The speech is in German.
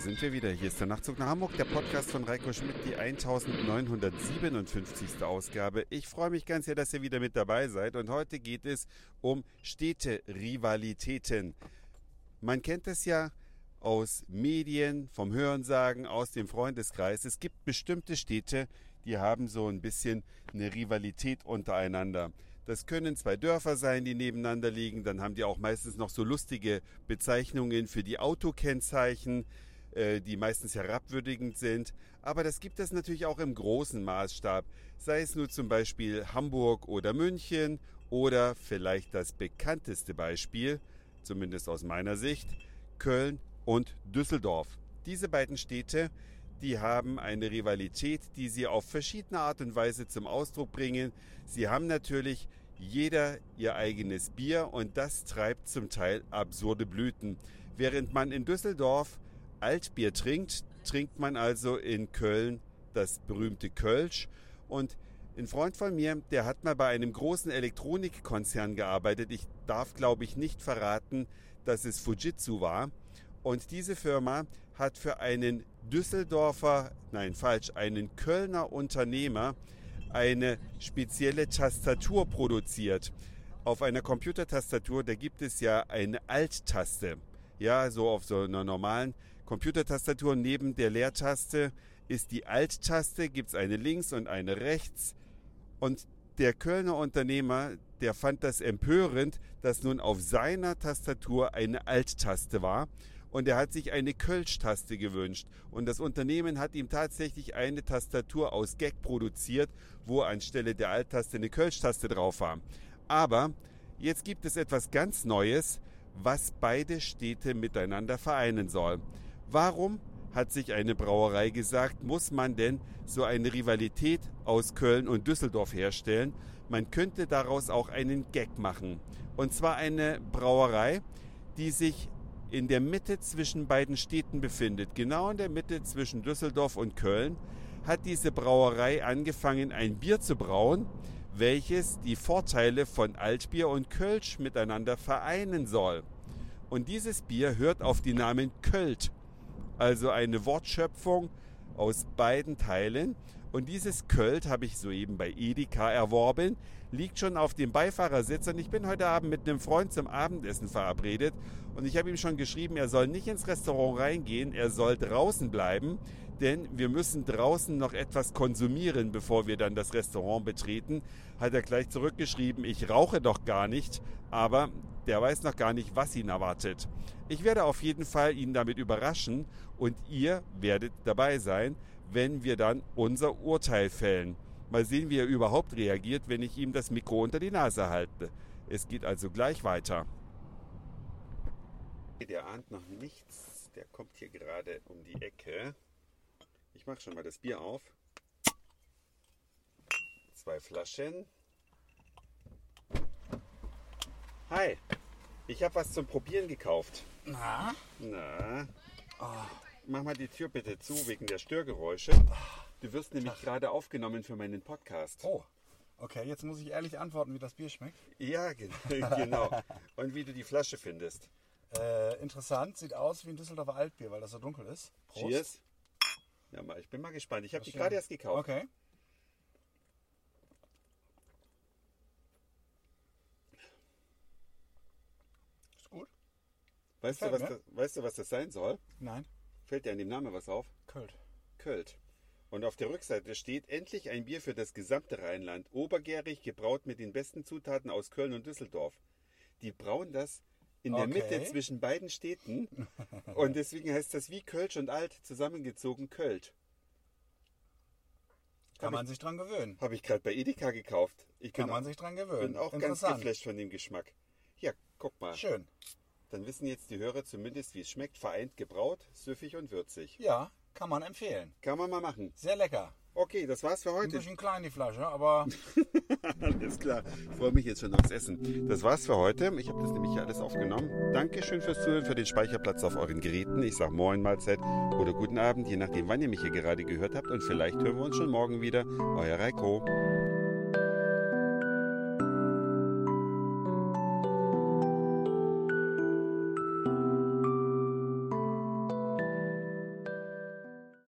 sind wir wieder. Hier ist der Nachtzug nach Hamburg, der Podcast von Reiko Schmidt, die 1957. Ausgabe. Ich freue mich ganz sehr, dass ihr wieder mit dabei seid. Und heute geht es um Städte-Rivalitäten. Man kennt es ja aus Medien, vom Hörensagen, aus dem Freundeskreis. Es gibt bestimmte Städte, die haben so ein bisschen eine Rivalität untereinander. Das können zwei Dörfer sein, die nebeneinander liegen. Dann haben die auch meistens noch so lustige Bezeichnungen für die Autokennzeichen, äh, die meistens herabwürdigend sind. Aber das gibt es natürlich auch im großen Maßstab. Sei es nur zum Beispiel Hamburg oder München oder vielleicht das bekannteste Beispiel, zumindest aus meiner Sicht, Köln und Düsseldorf. Diese beiden Städte die haben eine Rivalität, die sie auf verschiedene Art und Weise zum Ausdruck bringen. Sie haben natürlich jeder ihr eigenes Bier und das treibt zum Teil absurde Blüten. Während man in Düsseldorf Altbier trinkt, trinkt man also in Köln das berühmte Kölsch und ein Freund von mir, der hat mal bei einem großen Elektronikkonzern gearbeitet. Ich darf, glaube ich, nicht verraten, dass es Fujitsu war. Und diese Firma hat für einen Düsseldorfer, nein falsch, einen Kölner Unternehmer eine spezielle Tastatur produziert. Auf einer Computertastatur, da gibt es ja eine Alt-Taste. Ja, so auf so einer normalen Computertastatur neben der Leertaste ist die Alt-Taste, gibt es eine links und eine rechts. Und der Kölner Unternehmer, der fand das empörend, dass nun auf seiner Tastatur eine Alt-Taste war und er hat sich eine Kölsch-Taste gewünscht. Und das Unternehmen hat ihm tatsächlich eine Tastatur aus Gag produziert, wo anstelle der Alt-Taste eine Kölsch-Taste drauf war. Aber jetzt gibt es etwas ganz Neues, was beide Städte miteinander vereinen soll. Warum hat sich eine Brauerei gesagt, muss man denn so eine Rivalität aus Köln und Düsseldorf herstellen? Man könnte daraus auch einen Gag machen. Und zwar eine Brauerei, die sich in der Mitte zwischen beiden Städten befindet, genau in der Mitte zwischen Düsseldorf und Köln, hat diese Brauerei angefangen, ein Bier zu brauen, welches die Vorteile von Altbier und Kölsch miteinander vereinen soll. Und dieses Bier hört auf die Namen Költ, also eine Wortschöpfung aus beiden Teilen. Und dieses Költ habe ich soeben bei Edeka erworben, liegt schon auf dem Beifahrersitz und ich bin heute Abend mit einem Freund zum Abendessen verabredet. Und ich habe ihm schon geschrieben, er soll nicht ins Restaurant reingehen, er soll draußen bleiben, denn wir müssen draußen noch etwas konsumieren, bevor wir dann das Restaurant betreten. Hat er gleich zurückgeschrieben, ich rauche doch gar nicht, aber der weiß noch gar nicht, was ihn erwartet. Ich werde auf jeden Fall ihn damit überraschen und ihr werdet dabei sein, wenn wir dann unser Urteil fällen. Mal sehen, wie er überhaupt reagiert, wenn ich ihm das Mikro unter die Nase halte. Es geht also gleich weiter. Der ahnt noch nichts. Der kommt hier gerade um die Ecke. Ich mache schon mal das Bier auf. Zwei Flaschen. Hi, ich habe was zum Probieren gekauft. Na? Na, oh. Mach mal die Tür bitte zu wegen der Störgeräusche. Du wirst nämlich gerade aufgenommen für meinen Podcast. Oh, okay. Jetzt muss ich ehrlich antworten, wie das Bier schmeckt. Ja, genau. Und wie du die Flasche findest. Äh, interessant. Sieht aus wie ein Düsseldorfer Altbier, weil das so dunkel ist. Prost. Cheers. Ja, mal, ich bin mal gespannt. Ich habe die gerade erst gekauft. Okay. Ist gut. Weißt du, was das, weißt du, was das sein soll? Nein. Fällt dir an dem Namen was auf? Költ. Költ. Und auf der Rückseite steht endlich ein Bier für das gesamte Rheinland. Obergärig, gebraut mit den besten Zutaten aus Köln und Düsseldorf. Die brauen das in der okay. Mitte zwischen beiden Städten. Und deswegen heißt das wie Kölsch und Alt zusammengezogen Költ. Kann hab man ich, sich dran gewöhnen. Habe ich gerade bei Edeka gekauft. Ich Kann man auch, sich dran gewöhnen. bin auch ganz geflasht von dem Geschmack. Ja, guck mal. Schön. Dann wissen jetzt die Hörer zumindest, wie es schmeckt. Vereint gebraut, süffig und würzig. Ja, kann man empfehlen. Kann man mal machen. Sehr lecker. Okay, das war's für heute. Ein bisschen klein die Flasche, aber. alles klar. Ich freue mich jetzt schon aufs Essen. Das war's für heute. Ich habe das nämlich hier alles aufgenommen. Dankeschön fürs Zuhören, für den Speicherplatz auf euren Geräten. Ich sage Moin, Mahlzeit oder guten Abend, je nachdem, wann ihr mich hier gerade gehört habt. Und vielleicht hören wir uns schon morgen wieder. Euer Reiko.